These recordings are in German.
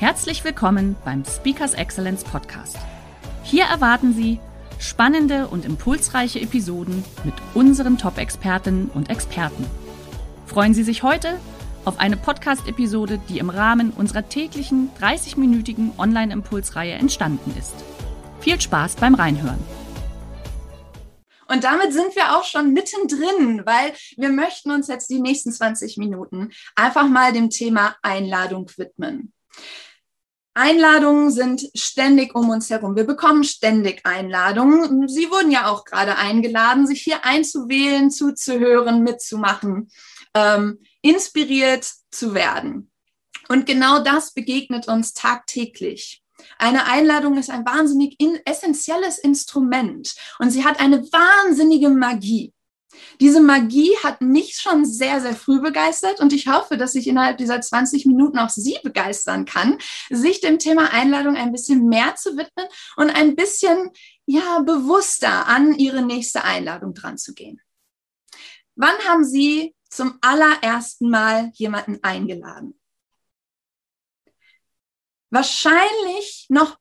Herzlich willkommen beim Speakers Excellence Podcast. Hier erwarten Sie spannende und impulsreiche Episoden mit unseren Top-Expertinnen und Experten. Freuen Sie sich heute auf eine Podcast-Episode, die im Rahmen unserer täglichen 30-minütigen Online-Impulsreihe entstanden ist. Viel Spaß beim Reinhören. Und damit sind wir auch schon mittendrin, weil wir möchten uns jetzt die nächsten 20 Minuten einfach mal dem Thema Einladung widmen. Einladungen sind ständig um uns herum. Wir bekommen ständig Einladungen. Sie wurden ja auch gerade eingeladen, sich hier einzuwählen, zuzuhören, mitzumachen, ähm, inspiriert zu werden. Und genau das begegnet uns tagtäglich. Eine Einladung ist ein wahnsinnig in, essentielles Instrument und sie hat eine wahnsinnige Magie. Diese Magie hat mich schon sehr, sehr früh begeistert und ich hoffe, dass ich innerhalb dieser 20 Minuten auch Sie begeistern kann, sich dem Thema Einladung ein bisschen mehr zu widmen und ein bisschen ja, bewusster an Ihre nächste Einladung dran zu gehen. Wann haben Sie zum allerersten Mal jemanden eingeladen? Wahrscheinlich noch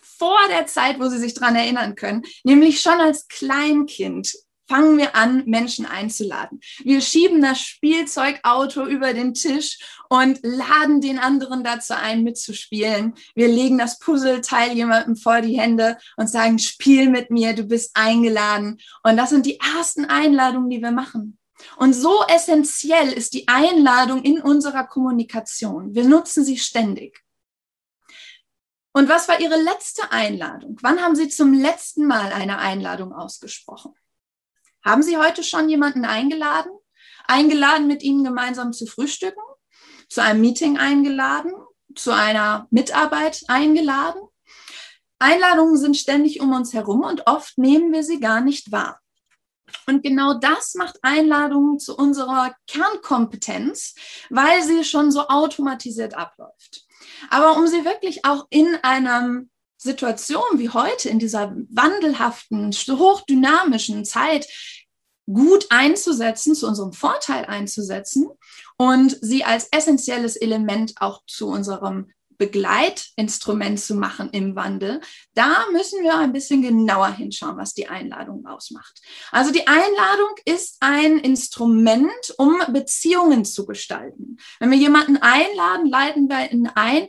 vor der Zeit, wo Sie sich dran erinnern können, nämlich schon als Kleinkind fangen wir an, Menschen einzuladen. Wir schieben das Spielzeugauto über den Tisch und laden den anderen dazu ein, mitzuspielen. Wir legen das Puzzleteil jemandem vor die Hände und sagen, spiel mit mir, du bist eingeladen. Und das sind die ersten Einladungen, die wir machen. Und so essentiell ist die Einladung in unserer Kommunikation. Wir nutzen sie ständig. Und was war Ihre letzte Einladung? Wann haben Sie zum letzten Mal eine Einladung ausgesprochen? Haben Sie heute schon jemanden eingeladen? Eingeladen, mit Ihnen gemeinsam zu frühstücken? Zu einem Meeting eingeladen? Zu einer Mitarbeit eingeladen? Einladungen sind ständig um uns herum und oft nehmen wir sie gar nicht wahr. Und genau das macht Einladungen zu unserer Kernkompetenz, weil sie schon so automatisiert abläuft. Aber um sie wirklich auch in einem Situation wie heute, in dieser wandelhaften, hochdynamischen Zeit, gut einzusetzen, zu unserem Vorteil einzusetzen und sie als essentielles Element auch zu unserem Begleitinstrument zu machen im Wandel, da müssen wir ein bisschen genauer hinschauen, was die Einladung ausmacht. Also die Einladung ist ein Instrument, um Beziehungen zu gestalten. Wenn wir jemanden einladen, leiten wir ihn ein,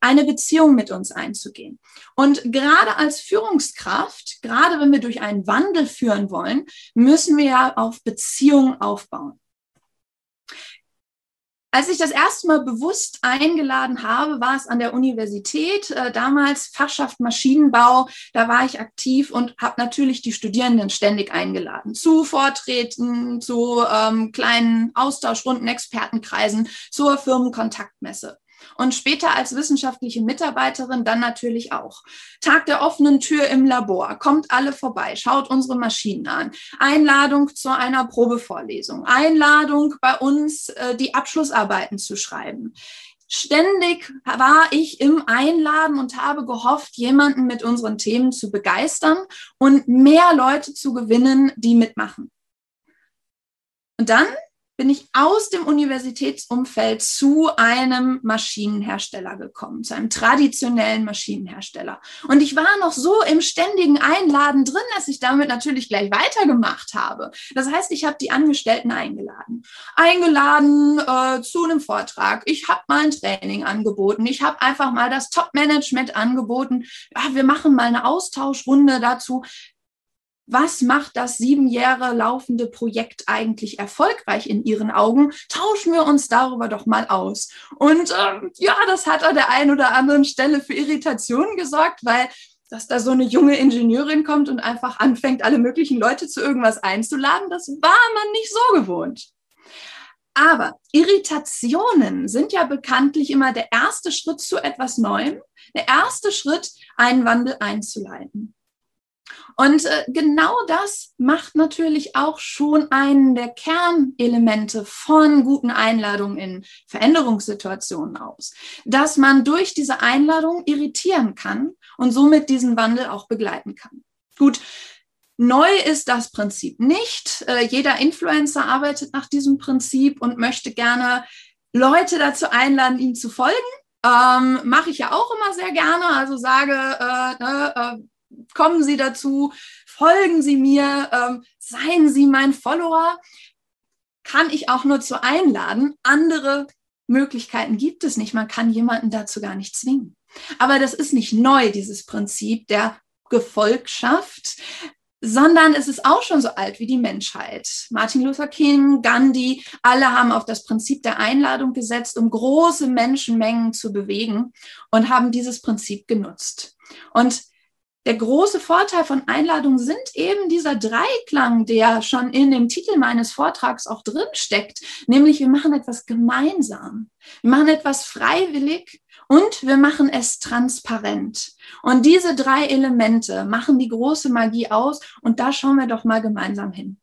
eine Beziehung mit uns einzugehen. Und gerade als Führungskraft, gerade wenn wir durch einen Wandel führen wollen, müssen wir ja auf Beziehungen aufbauen. Als ich das erste Mal bewusst eingeladen habe, war es an der Universität, äh, damals Fachschaft Maschinenbau. Da war ich aktiv und habe natürlich die Studierenden ständig eingeladen zu Vorträgen, zu ähm, kleinen Austauschrunden, Expertenkreisen, zur Firmenkontaktmesse und später als wissenschaftliche Mitarbeiterin dann natürlich auch. Tag der offenen Tür im Labor. Kommt alle vorbei, schaut unsere Maschinen an. Einladung zu einer Probevorlesung. Einladung bei uns, äh, die Abschlussarbeiten zu schreiben. Ständig war ich im Einladen und habe gehofft, jemanden mit unseren Themen zu begeistern und mehr Leute zu gewinnen, die mitmachen. Und dann bin ich aus dem Universitätsumfeld zu einem Maschinenhersteller gekommen, zu einem traditionellen Maschinenhersteller. Und ich war noch so im ständigen Einladen drin, dass ich damit natürlich gleich weitergemacht habe. Das heißt, ich habe die Angestellten eingeladen. Eingeladen äh, zu einem Vortrag. Ich habe mal ein Training angeboten. Ich habe einfach mal das Top-Management angeboten. Ja, wir machen mal eine Austauschrunde dazu was macht das sieben Jahre laufende Projekt eigentlich erfolgreich in Ihren Augen? Tauschen wir uns darüber doch mal aus. Und ähm, ja, das hat an der einen oder anderen Stelle für Irritationen gesorgt, weil dass da so eine junge Ingenieurin kommt und einfach anfängt, alle möglichen Leute zu irgendwas einzuladen, das war man nicht so gewohnt. Aber Irritationen sind ja bekanntlich immer der erste Schritt zu etwas Neuem, der erste Schritt, einen Wandel einzuleiten. Und äh, genau das macht natürlich auch schon einen der Kernelemente von guten Einladungen in Veränderungssituationen aus, dass man durch diese Einladung irritieren kann und somit diesen Wandel auch begleiten kann. Gut, Neu ist das Prinzip nicht. Äh, jeder Influencer arbeitet nach diesem Prinzip und möchte gerne Leute dazu einladen, ihm zu folgen. Ähm, Mache ich ja auch immer sehr gerne. Also sage, äh, ne, äh, kommen Sie dazu, folgen Sie mir, ähm, seien Sie mein Follower. Kann ich auch nur zu einladen. Andere Möglichkeiten gibt es nicht. Man kann jemanden dazu gar nicht zwingen. Aber das ist nicht neu, dieses Prinzip der Gefolgschaft sondern es ist auch schon so alt wie die Menschheit. Martin Luther King, Gandhi, alle haben auf das Prinzip der Einladung gesetzt, um große Menschenmengen zu bewegen und haben dieses Prinzip genutzt. Und der große Vorteil von Einladungen sind eben dieser Dreiklang, der schon in dem Titel meines Vortrags auch drin steckt, nämlich wir machen etwas gemeinsam. Wir machen etwas freiwillig und wir machen es transparent. Und diese drei Elemente machen die große Magie aus. Und da schauen wir doch mal gemeinsam hin.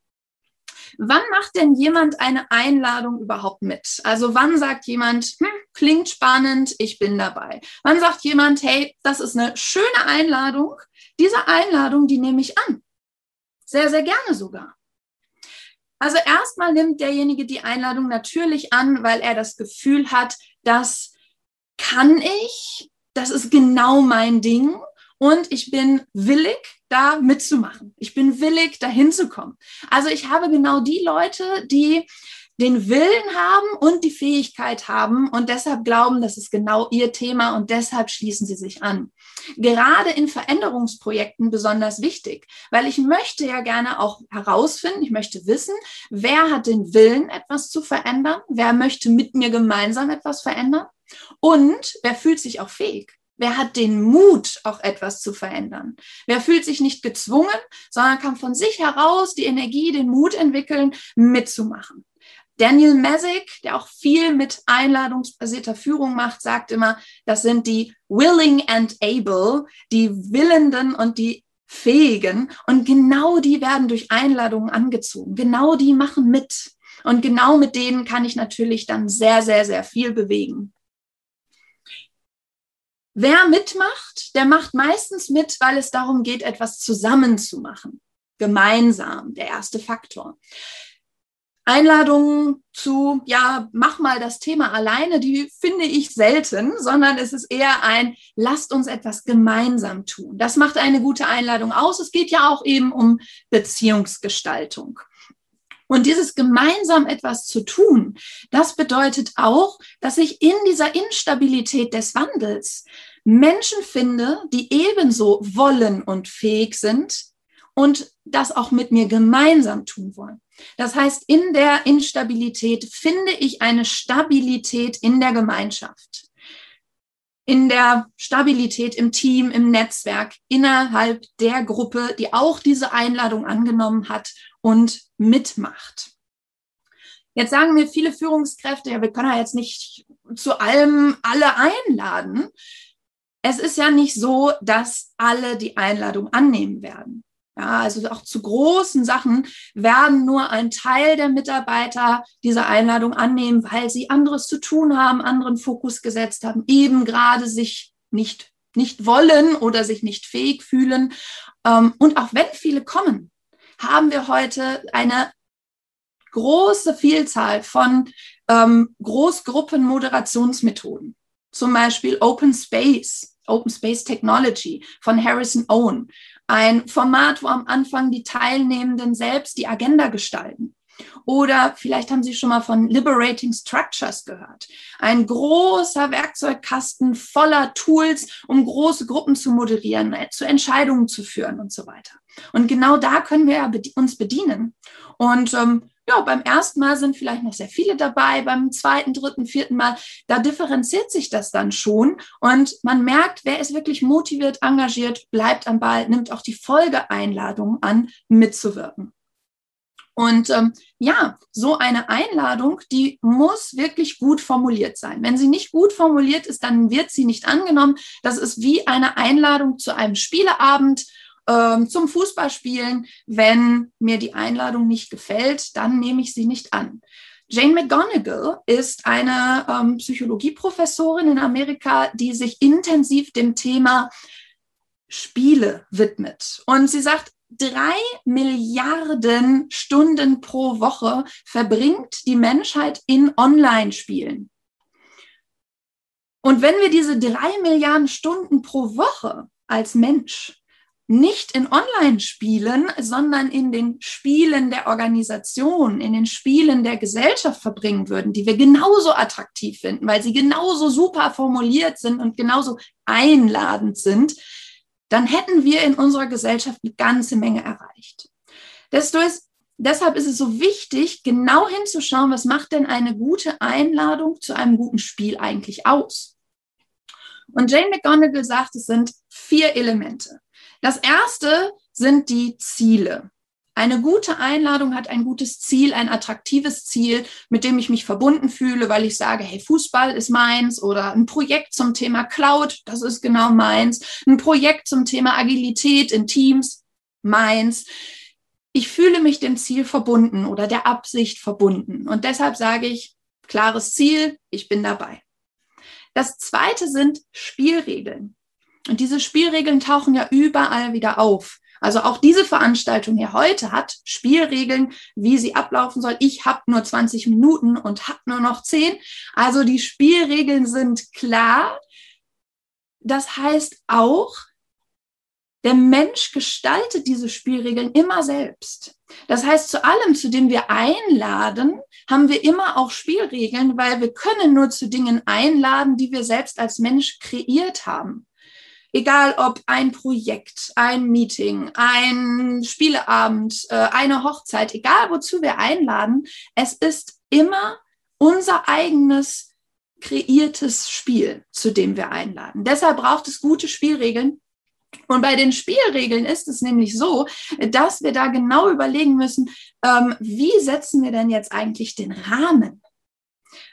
Wann macht denn jemand eine Einladung überhaupt mit? Also wann sagt jemand, hm, klingt spannend, ich bin dabei? Wann sagt jemand, hey, das ist eine schöne Einladung. Diese Einladung, die nehme ich an. Sehr, sehr gerne sogar. Also erstmal nimmt derjenige die Einladung natürlich an, weil er das Gefühl hat, dass kann ich, das ist genau mein Ding und ich bin willig, da mitzumachen. Ich bin willig, da hinzukommen. Also ich habe genau die Leute, die den Willen haben und die Fähigkeit haben und deshalb glauben, das ist genau ihr Thema und deshalb schließen sie sich an. Gerade in Veränderungsprojekten besonders wichtig, weil ich möchte ja gerne auch herausfinden, ich möchte wissen, wer hat den Willen, etwas zu verändern, wer möchte mit mir gemeinsam etwas verändern und wer fühlt sich auch fähig? Wer hat den Mut, auch etwas zu verändern? Wer fühlt sich nicht gezwungen, sondern kann von sich heraus die Energie, den Mut entwickeln, mitzumachen? Daniel Messick, der auch viel mit einladungsbasierter Führung macht, sagt immer, das sind die willing and able, die Willenden und die Fähigen. Und genau die werden durch Einladungen angezogen. Genau die machen mit. Und genau mit denen kann ich natürlich dann sehr, sehr, sehr viel bewegen. Wer mitmacht, der macht meistens mit, weil es darum geht, etwas zusammen zu machen. Gemeinsam, der erste Faktor. Einladungen zu, ja, mach mal das Thema alleine, die finde ich selten, sondern es ist eher ein, lasst uns etwas gemeinsam tun. Das macht eine gute Einladung aus. Es geht ja auch eben um Beziehungsgestaltung. Und dieses gemeinsam etwas zu tun, das bedeutet auch, dass ich in dieser Instabilität des Wandels Menschen finde, die ebenso wollen und fähig sind und das auch mit mir gemeinsam tun wollen. Das heißt, in der Instabilität finde ich eine Stabilität in der Gemeinschaft, in der Stabilität im Team, im Netzwerk, innerhalb der Gruppe, die auch diese Einladung angenommen hat und mitmacht. Jetzt sagen mir viele Führungskräfte, ja, wir können ja jetzt nicht zu allem alle einladen. Es ist ja nicht so, dass alle die Einladung annehmen werden. Ja, also auch zu großen Sachen werden nur ein Teil der Mitarbeiter diese Einladung annehmen, weil sie anderes zu tun haben, anderen Fokus gesetzt haben, eben gerade sich nicht, nicht wollen oder sich nicht fähig fühlen. Ähm, und auch wenn viele kommen, haben wir heute eine große Vielzahl von ähm, Großgruppen-Moderationsmethoden. Zum Beispiel Open Space, Open Space Technology von Harrison Owen. Ein Format, wo am Anfang die Teilnehmenden selbst die Agenda gestalten. Oder vielleicht haben Sie schon mal von Liberating Structures gehört. Ein großer Werkzeugkasten voller Tools, um große Gruppen zu moderieren, zu Entscheidungen zu führen und so weiter. Und genau da können wir uns bedienen. Und ähm, ja, beim ersten Mal sind vielleicht noch sehr viele dabei, beim zweiten, dritten, vierten Mal, da differenziert sich das dann schon und man merkt, wer ist wirklich motiviert, engagiert, bleibt am Ball, nimmt auch die Folgeeinladungen an, mitzuwirken. Und ähm, ja, so eine Einladung, die muss wirklich gut formuliert sein. Wenn sie nicht gut formuliert ist, dann wird sie nicht angenommen. Das ist wie eine Einladung zu einem Spieleabend ähm, zum Fußballspielen. Wenn mir die Einladung nicht gefällt, dann nehme ich sie nicht an. Jane McGonigal ist eine ähm, Psychologieprofessorin in Amerika, die sich intensiv dem Thema Spiele widmet. Und sie sagt, drei Milliarden Stunden pro Woche verbringt die Menschheit in Online-Spielen. Und wenn wir diese drei Milliarden Stunden pro Woche als Mensch nicht in Online-Spielen, sondern in den Spielen der Organisation, in den Spielen der Gesellschaft verbringen würden, die wir genauso attraktiv finden, weil sie genauso super formuliert sind und genauso einladend sind, dann hätten wir in unserer Gesellschaft eine ganze Menge erreicht. Ist, deshalb ist es so wichtig, genau hinzuschauen, was macht denn eine gute Einladung zu einem guten Spiel eigentlich aus? Und Jane McGonigal sagt, es sind vier Elemente. Das erste sind die Ziele. Eine gute Einladung hat ein gutes Ziel, ein attraktives Ziel, mit dem ich mich verbunden fühle, weil ich sage, hey, Fußball ist meins oder ein Projekt zum Thema Cloud, das ist genau meins, ein Projekt zum Thema Agilität in Teams, meins. Ich fühle mich dem Ziel verbunden oder der Absicht verbunden. Und deshalb sage ich, klares Ziel, ich bin dabei. Das zweite sind Spielregeln. Und diese Spielregeln tauchen ja überall wieder auf. Also auch diese Veranstaltung hier heute hat Spielregeln, wie sie ablaufen soll. Ich habe nur 20 Minuten und habe nur noch 10. Also die Spielregeln sind klar. Das heißt auch, der Mensch gestaltet diese Spielregeln immer selbst. Das heißt, zu allem, zu dem wir einladen, haben wir immer auch Spielregeln, weil wir können nur zu Dingen einladen, die wir selbst als Mensch kreiert haben. Egal ob ein Projekt, ein Meeting, ein Spieleabend, äh, eine Hochzeit, egal wozu wir einladen, es ist immer unser eigenes kreiertes Spiel, zu dem wir einladen. Deshalb braucht es gute Spielregeln. Und bei den Spielregeln ist es nämlich so, dass wir da genau überlegen müssen, ähm, wie setzen wir denn jetzt eigentlich den Rahmen?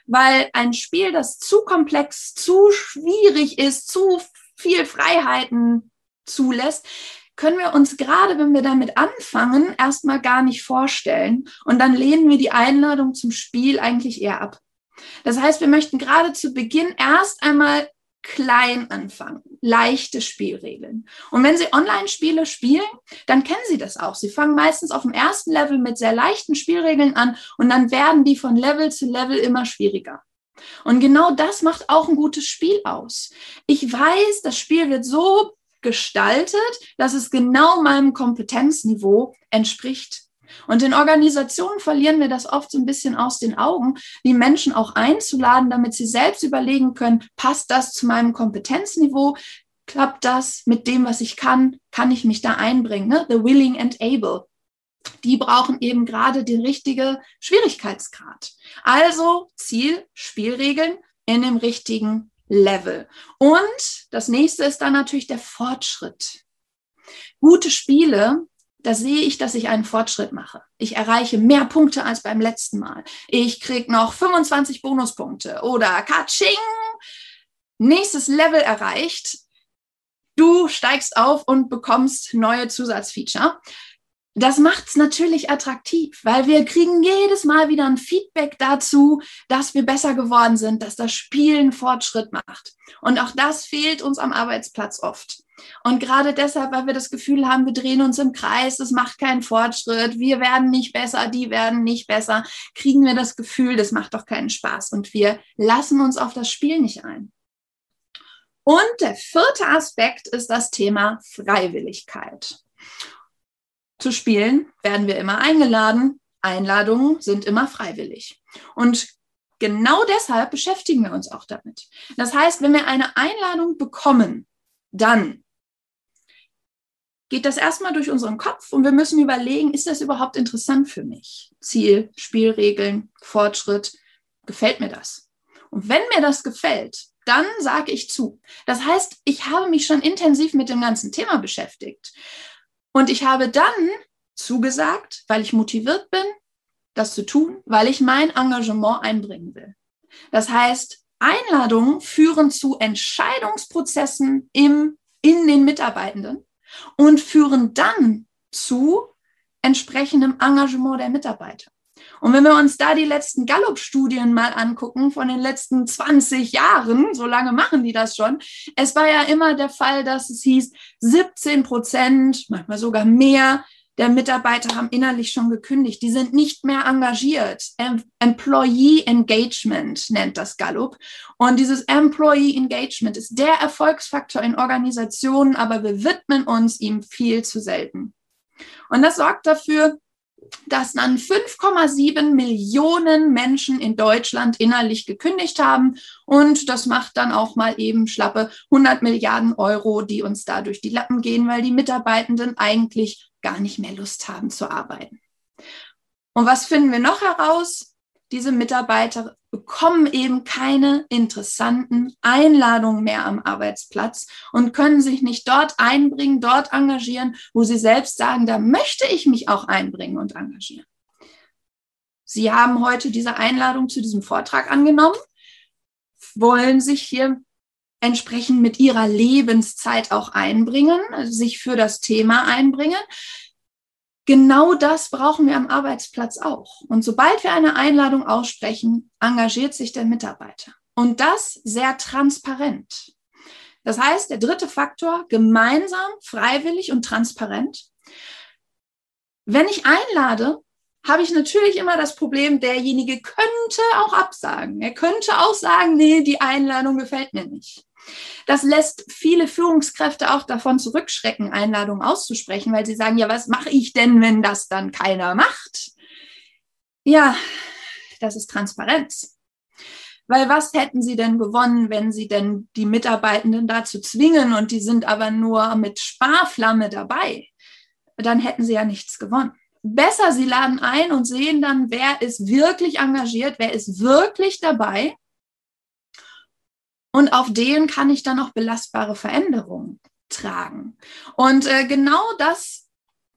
Weil ein Spiel, das zu komplex, zu schwierig ist, zu viel Freiheiten zulässt, können wir uns gerade, wenn wir damit anfangen, erstmal gar nicht vorstellen. Und dann lehnen wir die Einladung zum Spiel eigentlich eher ab. Das heißt, wir möchten gerade zu Beginn erst einmal klein anfangen, leichte Spielregeln. Und wenn Sie Online-Spiele spielen, dann kennen Sie das auch. Sie fangen meistens auf dem ersten Level mit sehr leichten Spielregeln an und dann werden die von Level zu Level immer schwieriger. Und genau das macht auch ein gutes Spiel aus. Ich weiß, das Spiel wird so gestaltet, dass es genau meinem Kompetenzniveau entspricht. Und in Organisationen verlieren wir das oft so ein bisschen aus den Augen, die Menschen auch einzuladen, damit sie selbst überlegen können, passt das zu meinem Kompetenzniveau? Klappt das mit dem, was ich kann? Kann ich mich da einbringen? Ne? The willing and able die brauchen eben gerade den richtigen Schwierigkeitsgrad. Also Ziel, Spielregeln in dem richtigen Level. Und das nächste ist dann natürlich der Fortschritt. Gute Spiele, da sehe ich, dass ich einen Fortschritt mache. Ich erreiche mehr Punkte als beim letzten Mal. Ich kriege noch 25 Bonuspunkte oder Katsching, nächstes Level erreicht. Du steigst auf und bekommst neue Zusatzfeature das macht es natürlich attraktiv, weil wir kriegen jedes Mal wieder ein Feedback dazu, dass wir besser geworden sind, dass das Spielen Fortschritt macht. Und auch das fehlt uns am Arbeitsplatz oft. Und gerade deshalb, weil wir das Gefühl haben, wir drehen uns im Kreis, es macht keinen Fortschritt, wir werden nicht besser, die werden nicht besser, kriegen wir das Gefühl, das macht doch keinen Spaß und wir lassen uns auf das Spiel nicht ein. Und der vierte Aspekt ist das Thema Freiwilligkeit zu spielen, werden wir immer eingeladen. Einladungen sind immer freiwillig. Und genau deshalb beschäftigen wir uns auch damit. Das heißt, wenn wir eine Einladung bekommen, dann geht das erstmal durch unseren Kopf und wir müssen überlegen, ist das überhaupt interessant für mich? Ziel, Spielregeln, Fortschritt, gefällt mir das? Und wenn mir das gefällt, dann sage ich zu. Das heißt, ich habe mich schon intensiv mit dem ganzen Thema beschäftigt. Und ich habe dann zugesagt, weil ich motiviert bin, das zu tun, weil ich mein Engagement einbringen will. Das heißt, Einladungen führen zu Entscheidungsprozessen im, in den Mitarbeitenden und führen dann zu entsprechendem Engagement der Mitarbeiter. Und wenn wir uns da die letzten Gallup-Studien mal angucken von den letzten 20 Jahren, so lange machen die das schon, es war ja immer der Fall, dass es hieß, 17 Prozent, manchmal sogar mehr der Mitarbeiter haben innerlich schon gekündigt. Die sind nicht mehr engagiert. Employee Engagement nennt das Gallup. Und dieses Employee Engagement ist der Erfolgsfaktor in Organisationen, aber wir widmen uns ihm viel zu selten. Und das sorgt dafür, dass dann 5,7 Millionen Menschen in Deutschland innerlich gekündigt haben. Und das macht dann auch mal eben schlappe 100 Milliarden Euro, die uns da durch die Lappen gehen, weil die Mitarbeitenden eigentlich gar nicht mehr Lust haben zu arbeiten. Und was finden wir noch heraus? Diese Mitarbeiter bekommen eben keine interessanten Einladungen mehr am Arbeitsplatz und können sich nicht dort einbringen, dort engagieren, wo sie selbst sagen, da möchte ich mich auch einbringen und engagieren. Sie haben heute diese Einladung zu diesem Vortrag angenommen, wollen sich hier entsprechend mit ihrer Lebenszeit auch einbringen, also sich für das Thema einbringen. Genau das brauchen wir am Arbeitsplatz auch. Und sobald wir eine Einladung aussprechen, engagiert sich der Mitarbeiter. Und das sehr transparent. Das heißt, der dritte Faktor, gemeinsam, freiwillig und transparent. Wenn ich einlade, habe ich natürlich immer das Problem, derjenige könnte auch absagen. Er könnte auch sagen, nee, die Einladung gefällt mir nicht. Das lässt viele Führungskräfte auch davon zurückschrecken, Einladungen auszusprechen, weil sie sagen, ja, was mache ich denn, wenn das dann keiner macht? Ja, das ist Transparenz. Weil was hätten sie denn gewonnen, wenn sie denn die Mitarbeitenden dazu zwingen und die sind aber nur mit Sparflamme dabei? Dann hätten sie ja nichts gewonnen. Besser, sie laden ein und sehen dann, wer ist wirklich engagiert, wer ist wirklich dabei und auf denen kann ich dann auch belastbare Veränderungen tragen. Und äh, genau das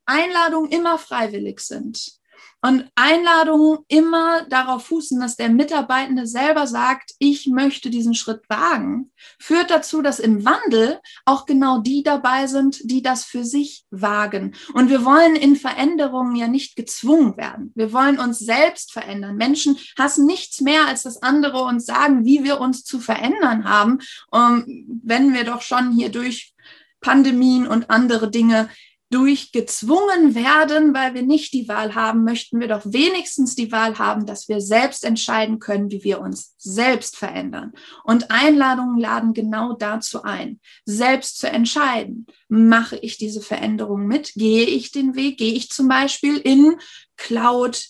Einladungen immer freiwillig sind. Und Einladungen immer darauf fußen, dass der Mitarbeitende selber sagt, ich möchte diesen Schritt wagen, führt dazu, dass im Wandel auch genau die dabei sind, die das für sich wagen. Und wir wollen in Veränderungen ja nicht gezwungen werden. Wir wollen uns selbst verändern. Menschen hassen nichts mehr, als dass andere uns sagen, wie wir uns zu verändern haben, um, wenn wir doch schon hier durch Pandemien und andere Dinge durchgezwungen werden, weil wir nicht die Wahl haben, möchten wir doch wenigstens die Wahl haben, dass wir selbst entscheiden können, wie wir uns selbst verändern. Und Einladungen laden genau dazu ein, selbst zu entscheiden. Mache ich diese Veränderung mit? Gehe ich den Weg? Gehe ich zum Beispiel in Cloud,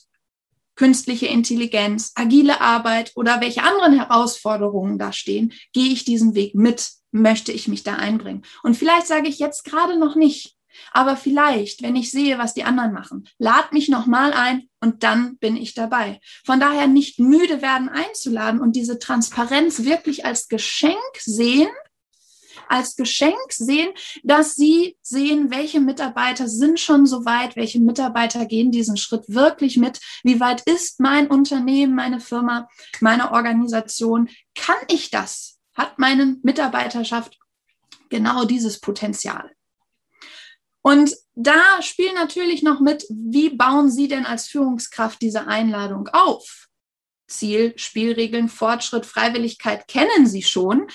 künstliche Intelligenz, agile Arbeit oder welche anderen Herausforderungen da stehen? Gehe ich diesen Weg mit? Möchte ich mich da einbringen? Und vielleicht sage ich jetzt gerade noch nicht, aber vielleicht, wenn ich sehe, was die anderen machen, lad mich nochmal ein und dann bin ich dabei. Von daher nicht müde werden einzuladen und diese Transparenz wirklich als Geschenk sehen, als Geschenk sehen, dass sie sehen, welche Mitarbeiter sind schon so weit, welche Mitarbeiter gehen diesen Schritt wirklich mit, wie weit ist mein Unternehmen, meine Firma, meine Organisation, kann ich das? Hat meine Mitarbeiterschaft genau dieses Potenzial? Und da spielen natürlich noch mit, wie bauen Sie denn als Führungskraft diese Einladung auf? Ziel, Spielregeln, Fortschritt, Freiwilligkeit kennen Sie schon.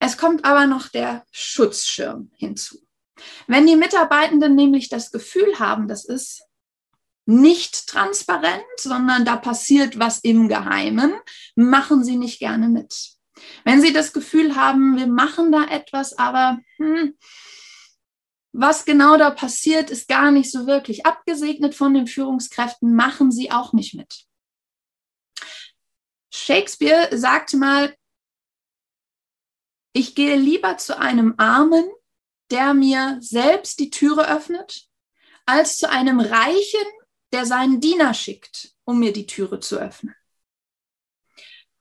Es kommt aber noch der Schutzschirm hinzu. Wenn die Mitarbeitenden nämlich das Gefühl haben, das ist nicht transparent, sondern da passiert was im Geheimen, machen sie nicht gerne mit. Wenn sie das Gefühl haben, wir machen da etwas, aber hm, was genau da passiert, ist gar nicht so wirklich abgesegnet von den Führungskräften, machen sie auch nicht mit. Shakespeare sagte mal, ich gehe lieber zu einem Armen, der mir selbst die Türe öffnet, als zu einem Reichen, der seinen Diener schickt, um mir die Türe zu öffnen.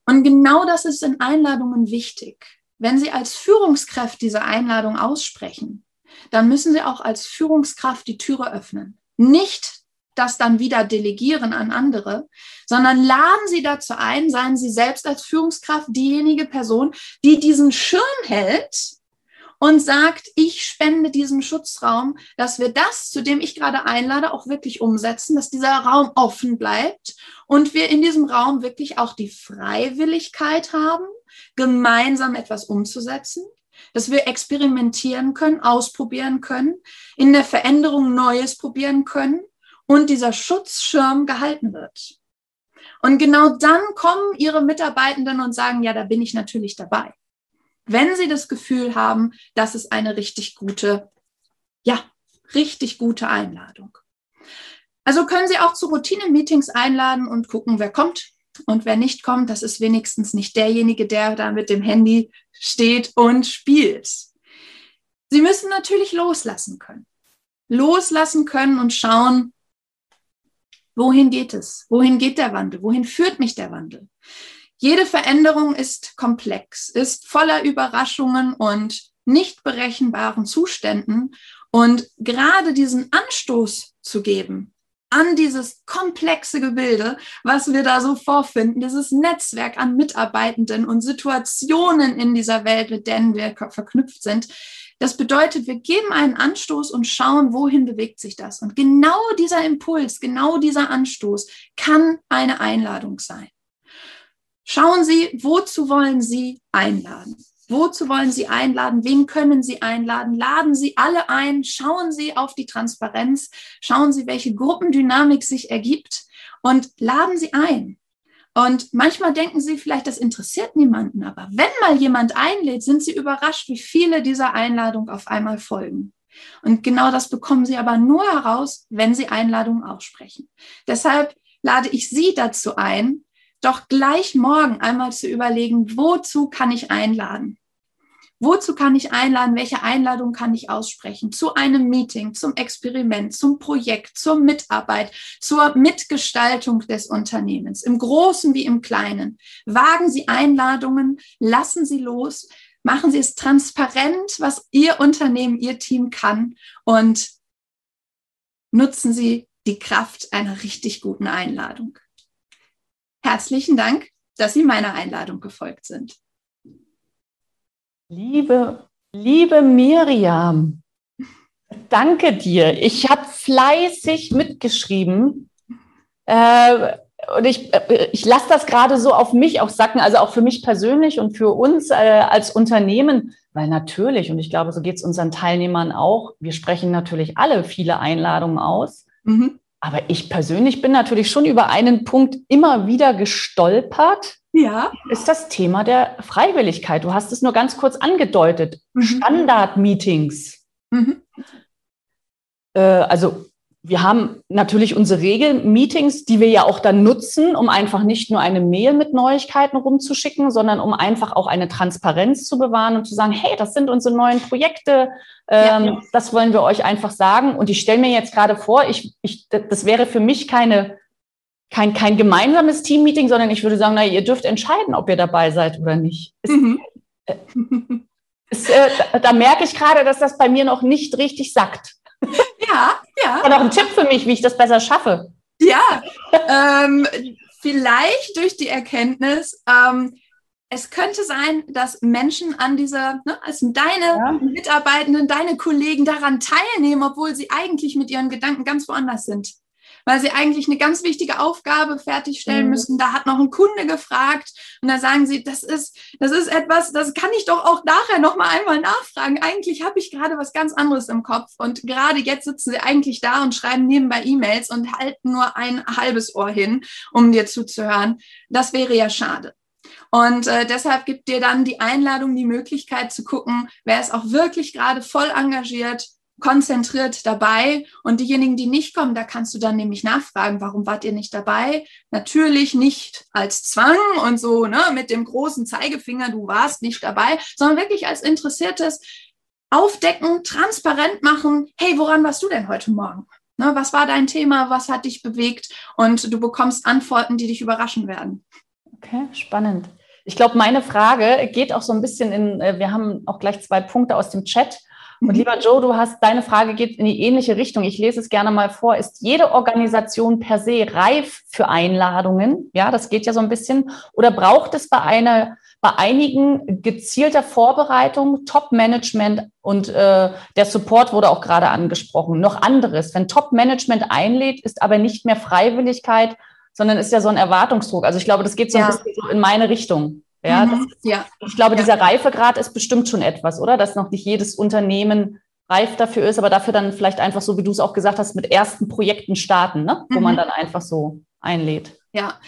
Und genau das ist in Einladungen wichtig. Wenn Sie als Führungskraft diese Einladung aussprechen, dann müssen Sie auch als Führungskraft die Türe öffnen. nicht das dann wieder delegieren an andere, sondern laden Sie dazu ein, seien Sie selbst als Führungskraft diejenige Person, die diesen Schirm hält und sagt, ich spende diesen Schutzraum, dass wir das, zu dem ich gerade einlade, auch wirklich umsetzen, dass dieser Raum offen bleibt und wir in diesem Raum wirklich auch die Freiwilligkeit haben, gemeinsam etwas umzusetzen, dass wir experimentieren können, ausprobieren können, in der Veränderung Neues probieren können und dieser Schutzschirm gehalten wird. Und genau dann kommen Ihre Mitarbeitenden und sagen, ja, da bin ich natürlich dabei wenn Sie das Gefühl haben, das ist eine richtig gute, ja, richtig gute Einladung. Also können Sie auch zu Routine-Meetings einladen und gucken, wer kommt. Und wer nicht kommt, das ist wenigstens nicht derjenige, der da mit dem Handy steht und spielt. Sie müssen natürlich loslassen können. Loslassen können und schauen, wohin geht es? Wohin geht der Wandel? Wohin führt mich der Wandel? Jede Veränderung ist komplex, ist voller Überraschungen und nicht berechenbaren Zuständen. Und gerade diesen Anstoß zu geben an dieses komplexe Gebilde, was wir da so vorfinden, dieses Netzwerk an Mitarbeitenden und Situationen in dieser Welt, mit denen wir verknüpft sind, das bedeutet, wir geben einen Anstoß und schauen, wohin bewegt sich das. Und genau dieser Impuls, genau dieser Anstoß kann eine Einladung sein. Schauen Sie, wozu wollen Sie einladen? Wozu wollen Sie einladen? Wen können Sie einladen? Laden Sie alle ein. Schauen Sie auf die Transparenz. Schauen Sie, welche Gruppendynamik sich ergibt und laden Sie ein. Und manchmal denken Sie vielleicht, das interessiert niemanden, aber wenn mal jemand einlädt, sind Sie überrascht, wie viele dieser Einladung auf einmal folgen. Und genau das bekommen Sie aber nur heraus, wenn Sie Einladungen aussprechen. Deshalb lade ich Sie dazu ein, doch gleich morgen einmal zu überlegen, wozu kann ich einladen? Wozu kann ich einladen? Welche Einladung kann ich aussprechen? Zu einem Meeting, zum Experiment, zum Projekt, zur Mitarbeit, zur Mitgestaltung des Unternehmens, im Großen wie im Kleinen. Wagen Sie Einladungen, lassen Sie los, machen Sie es transparent, was Ihr Unternehmen, Ihr Team kann und nutzen Sie die Kraft einer richtig guten Einladung. Herzlichen Dank, dass Sie meiner Einladung gefolgt sind. Liebe, liebe Miriam, danke dir. Ich habe fleißig mitgeschrieben. Äh, und ich, äh, ich lasse das gerade so auf mich auch sacken, also auch für mich persönlich und für uns äh, als Unternehmen, weil natürlich, und ich glaube, so geht es unseren Teilnehmern auch, wir sprechen natürlich alle viele Einladungen aus. Mhm. Aber ich persönlich bin natürlich schon über einen Punkt immer wieder gestolpert. Ja. Ist das Thema der Freiwilligkeit. Du hast es nur ganz kurz angedeutet. Mhm. Standard-Meetings. Mhm. Äh, also wir haben natürlich unsere Regelmeetings, die wir ja auch dann nutzen, um einfach nicht nur eine Mail mit Neuigkeiten rumzuschicken, sondern um einfach auch eine Transparenz zu bewahren und zu sagen, hey, das sind unsere neuen Projekte, ähm, ja, das wollen wir euch einfach sagen. Und ich stelle mir jetzt gerade vor, ich, ich, das wäre für mich keine, kein, kein gemeinsames Teammeeting, sondern ich würde sagen, na, ihr dürft entscheiden, ob ihr dabei seid oder nicht. Mhm. äh, es, äh, da merke ich gerade, dass das bei mir noch nicht richtig sackt. Ja, ja. Und auch ein Tipp für mich, wie ich das besser schaffe. Ja, ähm, vielleicht durch die Erkenntnis, ähm, es könnte sein, dass Menschen an dieser, ne, also deine ja. Mitarbeitenden, deine Kollegen daran teilnehmen, obwohl sie eigentlich mit ihren Gedanken ganz woanders sind weil sie eigentlich eine ganz wichtige Aufgabe fertigstellen mhm. müssen. Da hat noch ein Kunde gefragt und da sagen sie, das ist, das ist etwas, das kann ich doch auch nachher noch mal einmal nachfragen. Eigentlich habe ich gerade was ganz anderes im Kopf und gerade jetzt sitzen sie eigentlich da und schreiben nebenbei E-Mails und halten nur ein halbes Ohr hin, um dir zuzuhören. Das wäre ja schade. Und äh, deshalb gibt dir dann die Einladung die Möglichkeit zu gucken, wer ist auch wirklich gerade voll engagiert, konzentriert dabei. Und diejenigen, die nicht kommen, da kannst du dann nämlich nachfragen, warum wart ihr nicht dabei? Natürlich nicht als Zwang und so, ne, mit dem großen Zeigefinger, du warst nicht dabei, sondern wirklich als interessiertes Aufdecken, transparent machen. Hey, woran warst du denn heute Morgen? Ne, was war dein Thema? Was hat dich bewegt? Und du bekommst Antworten, die dich überraschen werden. Okay, spannend. Ich glaube, meine Frage geht auch so ein bisschen in, äh, wir haben auch gleich zwei Punkte aus dem Chat Und lieber Joe, du hast, deine Frage geht in die ähnliche Richtung. Ich lese es gerne mal vor. Ist jede Organisation per se reif für Einladungen? Ja, das geht ja so ein bisschen. Oder braucht es bei einer, bei einigen gezielter Vorbereitung, Top-Management und äh, der Support wurde auch gerade angesprochen. Noch anderes. Wenn Top-Management einlädt, ist aber nicht mehr Freiwilligkeit, sondern ist ja so ein Erwartungsdruck. Also ich glaube, das geht so ja. ein bisschen so in meine Richtung. Ja, mhm. ist, ja. ich glaube, ja. dieser Reifegrad ist bestimmt schon etwas, oder? Dass noch nicht jedes Unternehmen reif dafür ist, aber dafür dann vielleicht einfach so, wie du es auch gesagt hast, mit ersten Projekten starten, ne? wo mhm. man dann einfach so einlädt. Ja,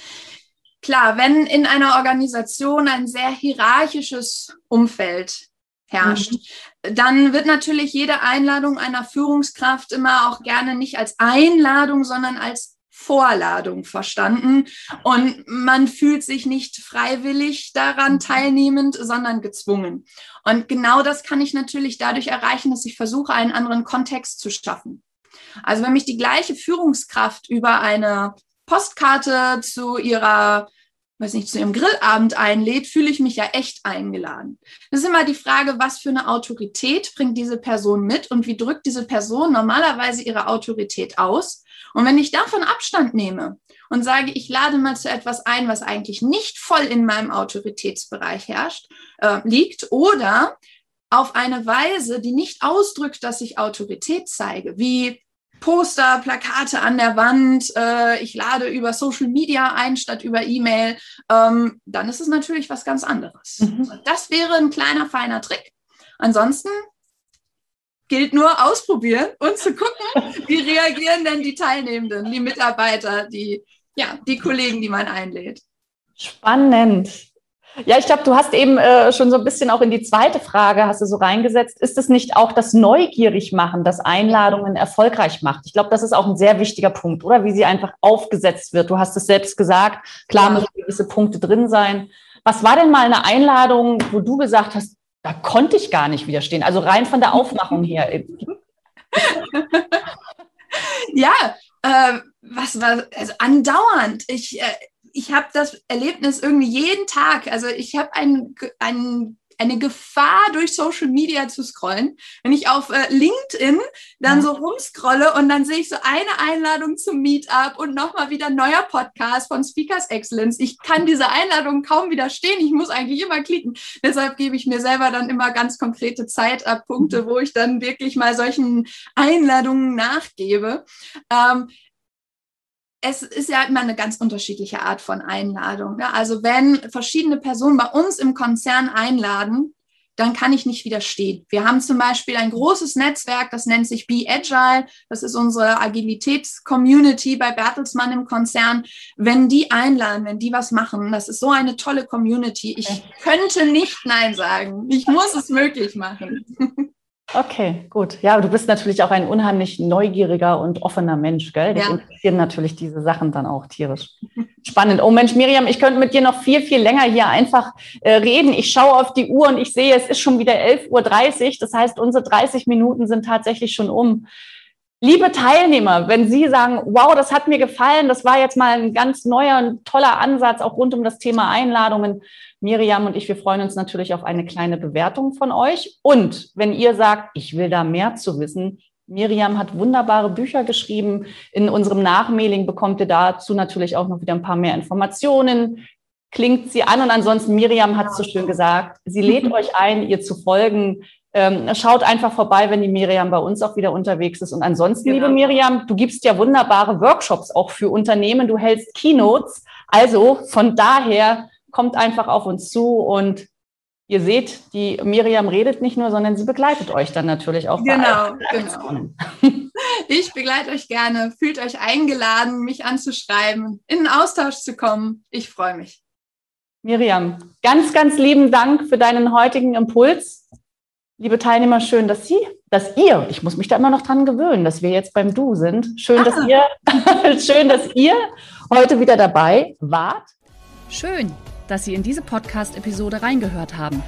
klar, wenn in einer Organisation ein sehr hierarchisches Umfeld herrscht, mhm. dann wird natürlich jede Einladung einer Führungskraft immer auch gerne nicht als Einladung, sondern als Vorladung verstanden und man fühlt sich nicht freiwillig daran mhm. teilnehmend, sondern gezwungen. Und genau das kann ich natürlich dadurch erreichen, dass ich versuche, einen anderen Kontext zu schaffen. Also wenn mich die gleiche Führungskraft über eine Postkarte zu ihrer weiß nicht, zu ihrem Grillabend einlädt, fühle ich mich ja echt eingeladen. Das ist immer die Frage, was für eine Autorität bringt diese Person mit und wie drückt diese Person normalerweise ihre Autorität aus. Und wenn ich davon Abstand nehme und sage, ich lade mal zu etwas ein, was eigentlich nicht voll in meinem Autoritätsbereich herrscht, äh, liegt oder auf eine Weise, die nicht ausdrückt, dass ich Autorität zeige, wie Poster, Plakate an der Wand, äh, ich lade über Social Media ein statt über E-Mail, ähm, dann ist es natürlich was ganz anderes. Mhm. Das wäre ein kleiner, feiner Trick. Ansonsten gilt nur ausprobieren und zu gucken, wie reagieren denn die Teilnehmenden, die Mitarbeiter, die, ja, die Kollegen, die man einlädt. Spannend. Ja, ich glaube, du hast eben äh, schon so ein bisschen auch in die zweite Frage, hast du so reingesetzt. Ist es nicht auch das Neugierigmachen, das Einladungen erfolgreich macht? Ich glaube, das ist auch ein sehr wichtiger Punkt, oder? Wie sie einfach aufgesetzt wird. Du hast es selbst gesagt, klar müssen gewisse Punkte drin sein. Was war denn mal eine Einladung, wo du gesagt hast, da konnte ich gar nicht widerstehen? Also rein von der Aufmachung her. ja, äh, was war, also andauernd. Ich, äh, ich habe das Erlebnis irgendwie jeden Tag. Also ich habe ein, ein, eine Gefahr, durch Social Media zu scrollen. Wenn ich auf äh, LinkedIn dann ja. so rumscrolle und dann sehe ich so eine Einladung zum Meetup und nochmal wieder ein neuer Podcast von Speakers Excellence. Ich kann diese Einladung kaum widerstehen. Ich muss eigentlich immer klicken. Deshalb gebe ich mir selber dann immer ganz konkrete Zeitabpunkte, mhm. wo ich dann wirklich mal solchen Einladungen nachgebe. Ähm, es ist ja immer eine ganz unterschiedliche Art von Einladung. Ne? Also wenn verschiedene Personen bei uns im Konzern einladen, dann kann ich nicht widerstehen. Wir haben zum Beispiel ein großes Netzwerk, das nennt sich Be Agile. Das ist unsere Agilitäts-Community bei Bertelsmann im Konzern. Wenn die einladen, wenn die was machen, das ist so eine tolle Community. Ich könnte nicht Nein sagen. Ich muss es möglich machen. Okay, gut. Ja, du bist natürlich auch ein unheimlich neugieriger und offener Mensch, gell? Dich ja. interessieren natürlich diese Sachen dann auch tierisch. Spannend. Oh Mensch, Miriam, ich könnte mit dir noch viel, viel länger hier einfach äh, reden. Ich schaue auf die Uhr und ich sehe, es ist schon wieder 11.30 Uhr. Das heißt, unsere 30 Minuten sind tatsächlich schon um. Liebe Teilnehmer, wenn Sie sagen, wow, das hat mir gefallen, das war jetzt mal ein ganz neuer und toller Ansatz, auch rund um das Thema Einladungen, Miriam und ich, wir freuen uns natürlich auf eine kleine Bewertung von euch. Und wenn ihr sagt, ich will da mehr zu wissen, Miriam hat wunderbare Bücher geschrieben. In unserem Nachmailing bekommt ihr dazu natürlich auch noch wieder ein paar mehr Informationen. Klingt sie an und ansonsten, Miriam hat es so schön gesagt, sie lädt euch ein, ihr zu folgen. Ähm, schaut einfach vorbei, wenn die Miriam bei uns auch wieder unterwegs ist. Und ansonsten, genau. liebe Miriam, du gibst ja wunderbare Workshops auch für Unternehmen. Du hältst Keynotes. Also von daher kommt einfach auf uns zu und ihr seht, die Miriam redet nicht nur, sondern sie begleitet euch dann natürlich auch. Genau, genau. Ich begleite euch gerne, fühlt euch eingeladen, mich anzuschreiben, in den Austausch zu kommen. Ich freue mich. Miriam, ganz, ganz lieben Dank für deinen heutigen Impuls. Liebe Teilnehmer, schön, dass Sie, dass ihr, ich muss mich da immer noch dran gewöhnen, dass wir jetzt beim Du sind. Schön, ah. dass ihr, schön, dass ihr heute wieder dabei wart. Schön, dass Sie in diese Podcast-Episode reingehört haben.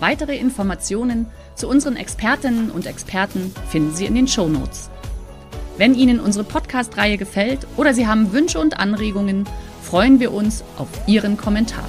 Weitere Informationen zu unseren Expertinnen und Experten finden Sie in den Show Notes. Wenn Ihnen unsere Podcast-Reihe gefällt oder Sie haben Wünsche und Anregungen, freuen wir uns auf Ihren Kommentar.